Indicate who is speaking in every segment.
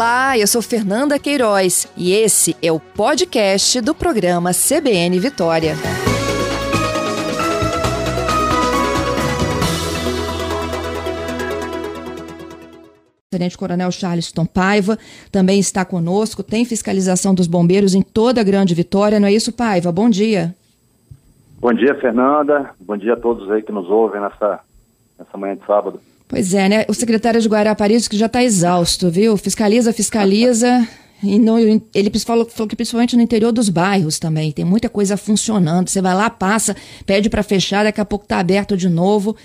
Speaker 1: Olá, eu sou Fernanda Queiroz e esse é o podcast do programa CBN Vitória. Tenente Coronel Charleston Paiva também está conosco. Tem fiscalização dos bombeiros em toda a Grande Vitória, não é isso, Paiva? Bom dia.
Speaker 2: Bom dia, Fernanda. Bom dia a todos aí que nos ouvem nessa, nessa manhã de sábado.
Speaker 1: Pois é, né? O secretário de Guarapari que já está exausto, viu? Fiscaliza, fiscaliza. E não, ele falou, falou, que principalmente no interior dos bairros também, tem muita coisa funcionando. Você vai lá, passa, pede para fechar, daqui a pouco está aberto de novo.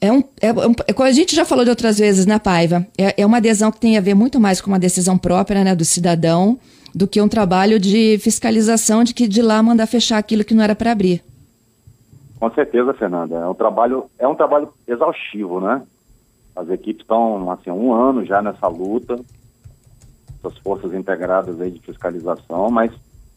Speaker 1: É um, é, é, a gente já falou de outras vezes, né, Paiva? É, é, uma adesão que tem a ver muito mais com uma decisão própria né, do cidadão do que um trabalho de fiscalização de que de lá mandar fechar aquilo que não era para abrir.
Speaker 2: Com certeza, Fernanda. É um trabalho, é um trabalho exaustivo, né? As equipes estão assim, um ano já nessa luta, essas forças integradas aí de fiscalização, mas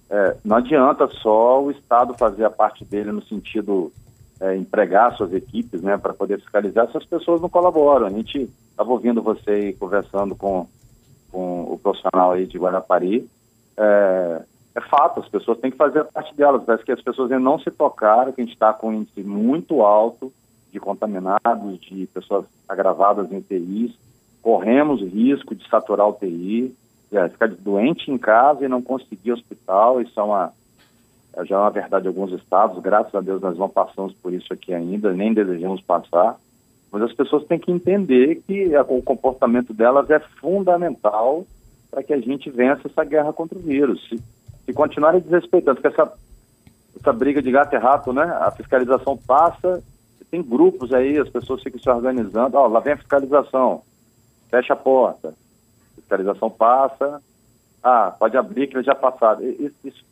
Speaker 2: é, não adianta só o Estado fazer a parte dele no sentido é, empregar suas equipes, né, para poder fiscalizar se as pessoas não colaboram. A gente estava ouvindo você aí conversando com, com o profissional aí de Guarapari. É, é fato, as pessoas têm que fazer a parte delas. Parece que as pessoas ainda não se tocaram, que a gente está com um índice muito alto de contaminados, de pessoas agravadas em UTIs, corremos risco de saturar UTI, é, ficar doente em casa e não conseguir hospital, isso é uma, é já é uma verdade em alguns estados, graças a Deus nós não passamos por isso aqui ainda, nem desejamos passar, mas as pessoas têm que entender que o comportamento delas é fundamental para que a gente vença essa guerra contra o vírus. Se, se continuarem desrespeitando, porque essa, essa briga de gato e rato, né, a fiscalização passa tem grupos aí, as pessoas ficam se organizando, ó, lá vem a fiscalização, fecha a porta, fiscalização passa, ah, pode abrir que já passado. Isso, isso,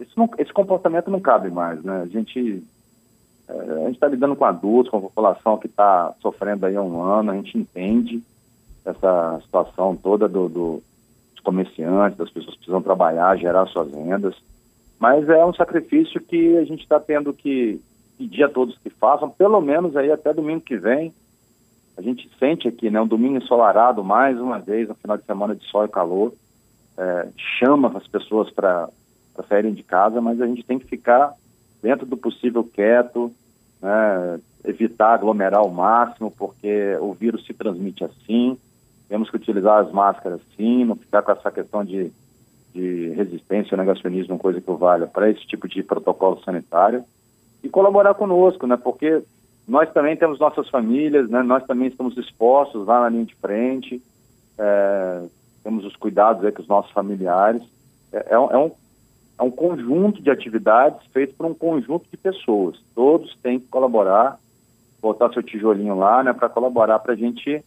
Speaker 2: isso não, esse comportamento não cabe mais, né? A gente é, a gente está lidando com adultos, com a população que está sofrendo aí há um ano, a gente entende essa situação toda do, do, dos comerciantes, das pessoas que precisam trabalhar, gerar suas rendas, mas é um sacrifício que a gente está tendo que, pedir a todos que façam, pelo menos aí até domingo que vem. A gente sente aqui, né, um domingo ensolarado mais uma vez, um final de semana de sol e calor, é, chama as pessoas para saírem de casa, mas a gente tem que ficar dentro do possível quieto, né, evitar aglomerar ao máximo, porque o vírus se transmite assim. Temos que utilizar as máscaras sim, não ficar com essa questão de, de resistência negacionismo, coisa que valha para esse tipo de protocolo sanitário e colaborar conosco, né? Porque nós também temos nossas famílias, né? Nós também estamos expostos lá na linha de frente, é, temos os cuidados aí com os nossos familiares. É, é, um, é, um, é conjunto de atividades feito por um conjunto de pessoas. Todos têm que colaborar, botar seu tijolinho lá, né? Para colaborar para a gente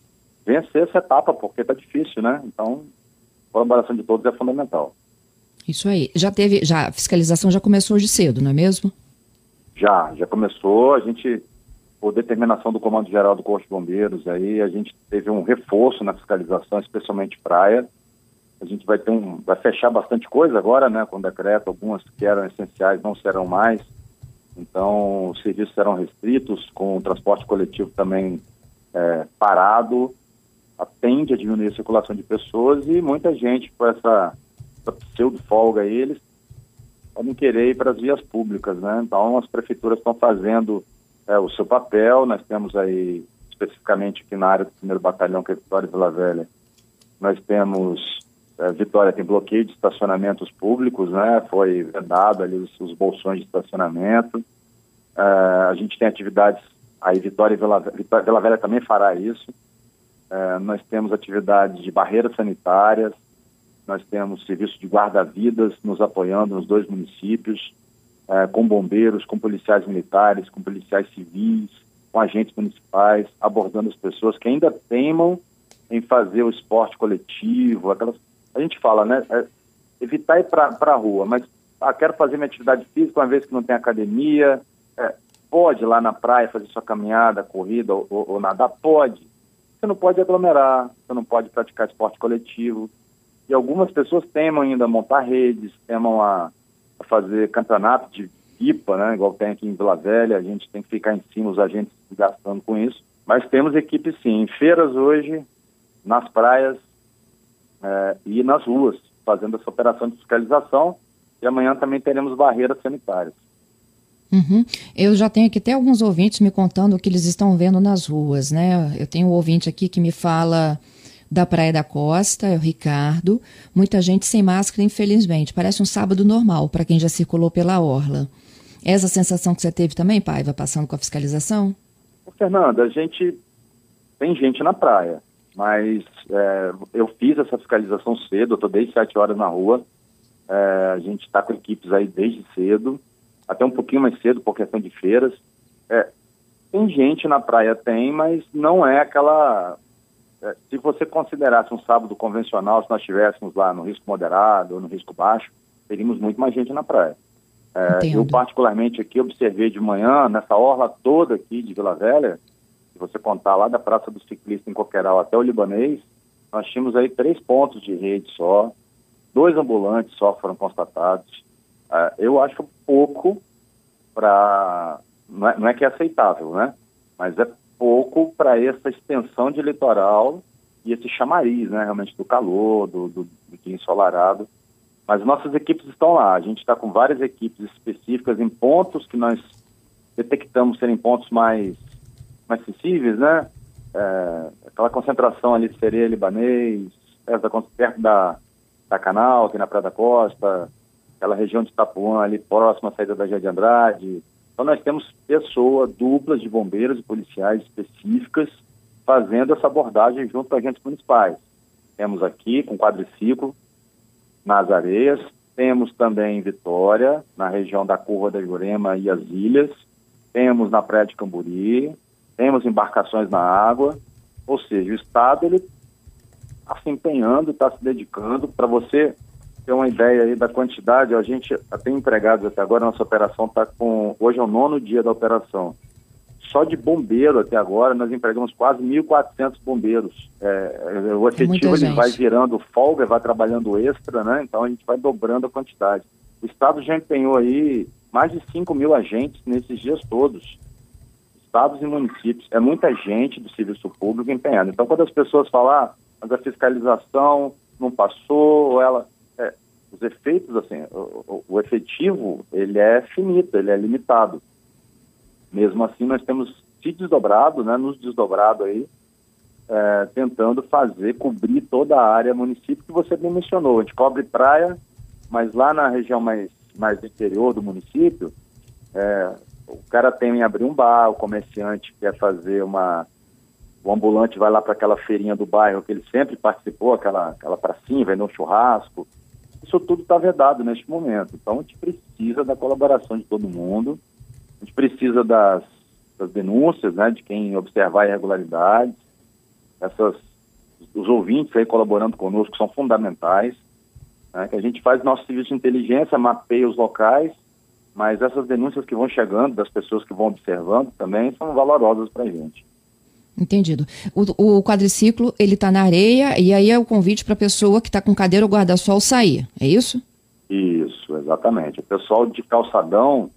Speaker 2: vencer essa etapa, porque está difícil, né? Então, a colaboração de todos é fundamental.
Speaker 1: Isso aí. Já teve, já a fiscalização já começou hoje cedo, não é mesmo?
Speaker 2: Já, já começou. A gente, por determinação do Comando Geral do Corpo de Bombeiros, aí a gente teve um reforço na fiscalização, especialmente praia. A gente vai ter um, vai fechar bastante coisa agora, né, com decreto. Algumas que eram essenciais não serão mais. Então, os serviços serão restritos, com o transporte coletivo também é, parado. Atende a diminuir a circulação de pessoas e muita gente com essa, essa pseudo-folga aí, eles podem querer ir para as vias públicas, né? Então as prefeituras estão fazendo é, o seu papel, nós temos aí, especificamente aqui na área do primeiro batalhão, que é Vitória e Vila Velha, nós temos, é, Vitória tem bloqueio de estacionamentos públicos, né? Foi vedado ali os, os bolsões de estacionamento, é, a gente tem atividades, aí Vitória e Vila, Vitória, Vila Velha também fará isso, é, nós temos atividades de barreiras sanitárias, nós temos serviço de guarda-vidas nos apoiando nos dois municípios, é, com bombeiros, com policiais militares, com policiais civis, com agentes municipais, abordando as pessoas que ainda teimam em fazer o esporte coletivo, aquelas... A gente fala, né? É, evitar ir para a rua, mas ah, quero fazer minha atividade física uma vez que não tem academia, é, pode ir lá na praia fazer sua caminhada, corrida ou, ou, ou nadar? Pode. Você não pode aglomerar, você não pode praticar esporte coletivo, e algumas pessoas temam ainda montar redes, temam a, a fazer campeonato de pipa, né? Igual tem aqui em Vila Velha, a gente tem que ficar em cima, os agentes gastando com isso. Mas temos equipes sim. Em feiras hoje, nas praias, é, ir nas ruas, fazendo essa operação de fiscalização. E amanhã também teremos barreiras sanitárias.
Speaker 1: Uhum. Eu já tenho aqui até alguns ouvintes me contando o que eles estão vendo nas ruas, né? Eu tenho um ouvinte aqui que me fala da Praia da Costa, é o Ricardo. Muita gente sem máscara, infelizmente. Parece um sábado normal para quem já circulou pela orla. Essa sensação que você teve também, Paiva, passando com a fiscalização?
Speaker 2: Fernanda, a gente tem gente na praia, mas é, eu fiz essa fiscalização cedo, eu estou desde 7 horas na rua. É, a gente está com equipes aí desde cedo até um pouquinho mais cedo por questão de feiras. É, tem gente na praia, tem, mas não é aquela. É, se você considerasse um sábado convencional, se nós estivéssemos lá no risco moderado ou no risco baixo, teríamos muito mais gente na praia. É, eu, particularmente, aqui observei de manhã, nessa orla toda aqui de Vila Velha, se você contar lá da Praça do Ciclista em Coqueiral até o Libanês, nós tínhamos aí três pontos de rede só, dois ambulantes só foram constatados. É, eu acho pouco para. Não, é, não é que é aceitável, né? Mas é pouco para essa extensão de litoral e esse chamariz, né? Realmente do calor, do, do, do dia ensolarado. Mas nossas equipes estão lá. A gente está com várias equipes específicas em pontos que nós detectamos serem pontos mais, mais sensíveis, né? É, aquela concentração ali de sereia libanês, perto da, da Canal, aqui na Praia da Costa, aquela região de Itapuã, ali próxima à saída da Jardim Andrade. Então nós temos pessoas, duplas de bombeiros e policiais específicas fazendo essa abordagem junto com agentes municipais. Temos aqui com quadriciclo nas areias, temos também em Vitória, na região da Curva da Jurema e as ilhas, temos na Praia de Camburi, temos embarcações na água, ou seja, o Estado ele está se empenhando, está se dedicando para você ter uma ideia aí da quantidade, a gente tem empregados até agora, nossa operação está com. Hoje é o nono dia da operação. Só de bombeiro até agora, nós empregamos quase 1.400 bombeiros. É, é o efetivo ele vai virando folga, vai trabalhando extra, né? Então a gente vai dobrando a quantidade. O Estado já empenhou aí mais de 5 mil agentes nesses dias todos. Estados e municípios. É muita gente do serviço público empenhada. Então, quando as pessoas falam, ah, mas a fiscalização não passou, ou ela os efeitos, assim, o, o, efetivo, ele é finito, ele é limitado. Mesmo assim, nós temos se desdobrado, né, nos desdobrado aí, é, tentando fazer, cobrir toda a área município que você bem mencionou. A gente cobre praia, mas lá na região mais, mais interior do município, é, o cara tem em abrir um bar, o comerciante quer fazer uma... O ambulante vai lá para aquela feirinha do bairro que ele sempre participou, aquela, aquela pracinha, vender um churrasco, isso tudo está vedado neste momento. Então, a gente precisa da colaboração de todo mundo, a gente precisa das, das denúncias, né, de quem observar irregularidades, essas, os ouvintes aí colaborando conosco são fundamentais, né, que a gente faz nosso serviço de inteligência, mapeia os locais, mas essas denúncias que vão chegando, das pessoas que vão observando também, são valorosas para a gente.
Speaker 1: Entendido. O, o quadriciclo, ele está na areia e aí é o convite para a pessoa que está com cadeira ou guarda-sol sair, é isso?
Speaker 2: Isso, exatamente. O pessoal de calçadão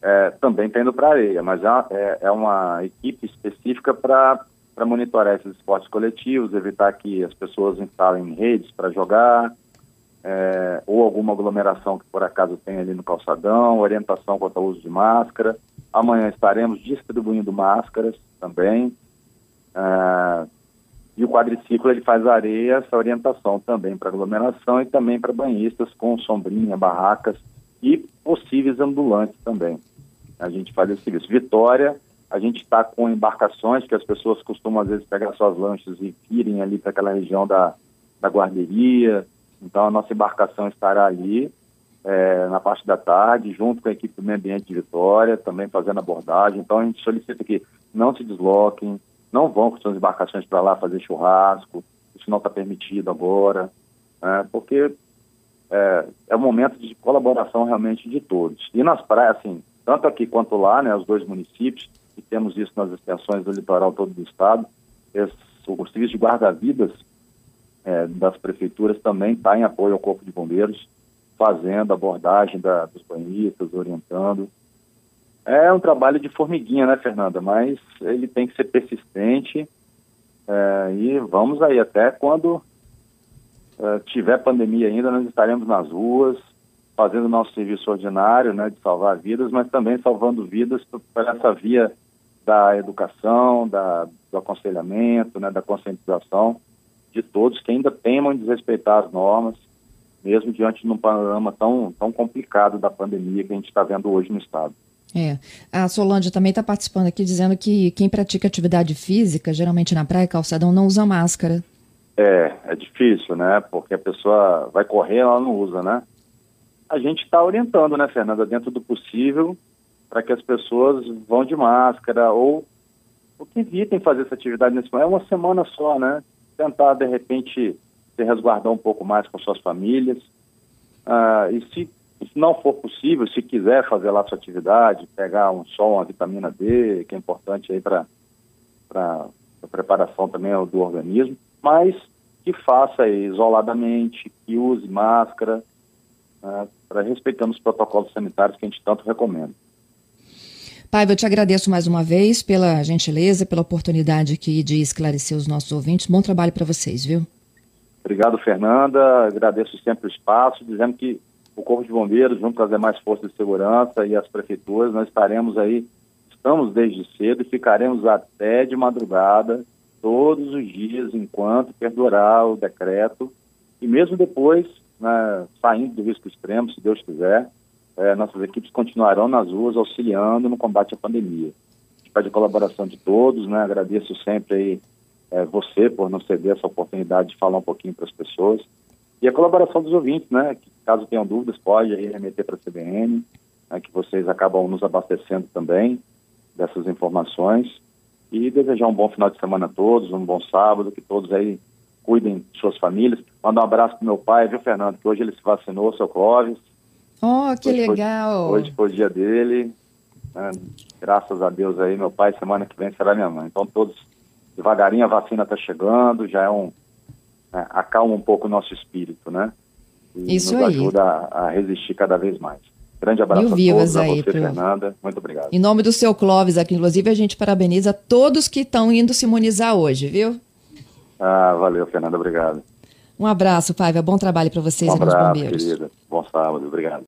Speaker 2: é, também está indo para a areia, mas é, é, é, uma equipe específica para monitorar esses esportes coletivos, evitar que as pessoas instalem redes para jogar, é, ou alguma aglomeração que por acaso tem ali no calçadão, orientação quanto ao uso de máscara. Amanhã estaremos distribuindo máscaras também. Ah, e o quadriciclo ele faz areia, essa orientação também para aglomeração e também para banhistas com sombrinha, barracas e possíveis ambulantes também. A gente faz esse serviço. Vitória, a gente está com embarcações que as pessoas costumam às vezes pegar suas lanchas e irem ali para aquela região da, da guarderia. Então a nossa embarcação estará ali é, na parte da tarde, junto com a equipe do meio ambiente de Vitória, também fazendo abordagem. Então a gente solicita que não se desloquem, não vão com suas embarcações para lá fazer churrasco, isso não está permitido agora, né, porque é, é um momento de colaboração realmente de todos. E nas praias, assim, tanto aqui quanto lá, né, os dois municípios, e temos isso nas extensões do litoral todo do estado, esse, o serviço de guarda-vidas é, das prefeituras também está em apoio ao Corpo de Bombeiros, fazendo abordagem da, dos banhistas, orientando. É um trabalho de formiguinha, né, Fernanda? Mas ele tem que ser persistente é, e vamos aí até quando uh, tiver pandemia ainda, nós estaremos nas ruas, fazendo nosso serviço ordinário, né, de salvar vidas, mas também salvando vidas por essa via da educação, da, do aconselhamento, né, da conscientização de todos que ainda temam desrespeitar as normas, mesmo diante de um panorama tão, tão complicado da pandemia que a gente está vendo hoje no Estado.
Speaker 1: É. A Solange também está participando aqui dizendo que quem pratica atividade física, geralmente na praia, calçadão, não usa máscara.
Speaker 2: É, é difícil, né? Porque a pessoa vai correr, ela não usa, né? A gente está orientando, né, Fernanda, dentro do possível, para que as pessoas vão de máscara ou, ou que evitem fazer essa atividade nesse momento. É uma semana só, né? Tentar, de repente, se resguardar um pouco mais com suas famílias. Ah, e se, se não for possível, se quiser fazer lá sua atividade, pegar um sol, uma vitamina D, que é importante aí para a preparação também do organismo, mas que faça isoladamente, que use máscara, né, para respeitando os protocolos sanitários que a gente tanto recomenda.
Speaker 1: Paiva, eu te agradeço mais uma vez pela gentileza, pela oportunidade aqui de esclarecer os nossos ouvintes. Bom trabalho para vocês, viu?
Speaker 2: Obrigado, Fernanda. Agradeço sempre o espaço, dizendo que o Corpo de Bombeiros, junto com as demais forças de segurança e as prefeituras, nós estaremos aí, estamos desde cedo e ficaremos até de madrugada, todos os dias, enquanto perdurar o decreto. E mesmo depois, né, saindo do risco extremo, se Deus quiser, é, nossas equipes continuarão nas ruas auxiliando no combate à pandemia. A gente pede a colaboração de todos, né? Agradeço sempre aí é, você por não ceder essa oportunidade de falar um pouquinho para as pessoas. E a colaboração dos ouvintes, né? Que, caso tenham dúvidas, pode aí remeter para a CBN, né, que vocês acabam nos abastecendo também dessas informações. E desejar um bom final de semana a todos, um bom sábado, que todos aí cuidem de suas famílias. Manda um abraço para meu pai, viu, Fernando? Que hoje ele se vacinou, seu Clóvis.
Speaker 1: Oh, que hoje legal!
Speaker 2: Foi, hoje foi o dia dele. Né? Graças a Deus aí, meu pai, semana que vem será minha mãe. Então, todos, devagarinho a vacina está chegando, já é um. Né, acalma um pouco o nosso espírito, né? E
Speaker 1: Isso
Speaker 2: nos
Speaker 1: aí.
Speaker 2: ajuda a, a, resistir cada vez mais. Grande abraço
Speaker 1: Mil
Speaker 2: a todos, a
Speaker 1: aí
Speaker 2: você,
Speaker 1: pro...
Speaker 2: Fernanda. Muito obrigado.
Speaker 1: Em nome do seu Clóvis aqui, inclusive, a gente parabeniza todos que estão indo se imunizar hoje, viu?
Speaker 2: Ah, valeu, Fernanda. Obrigado.
Speaker 1: Um abraço, Paiva. Bom trabalho para vocês
Speaker 2: um
Speaker 1: e nos
Speaker 2: abraço,
Speaker 1: bombeiros.
Speaker 2: querida. Bom sábado. Obrigado.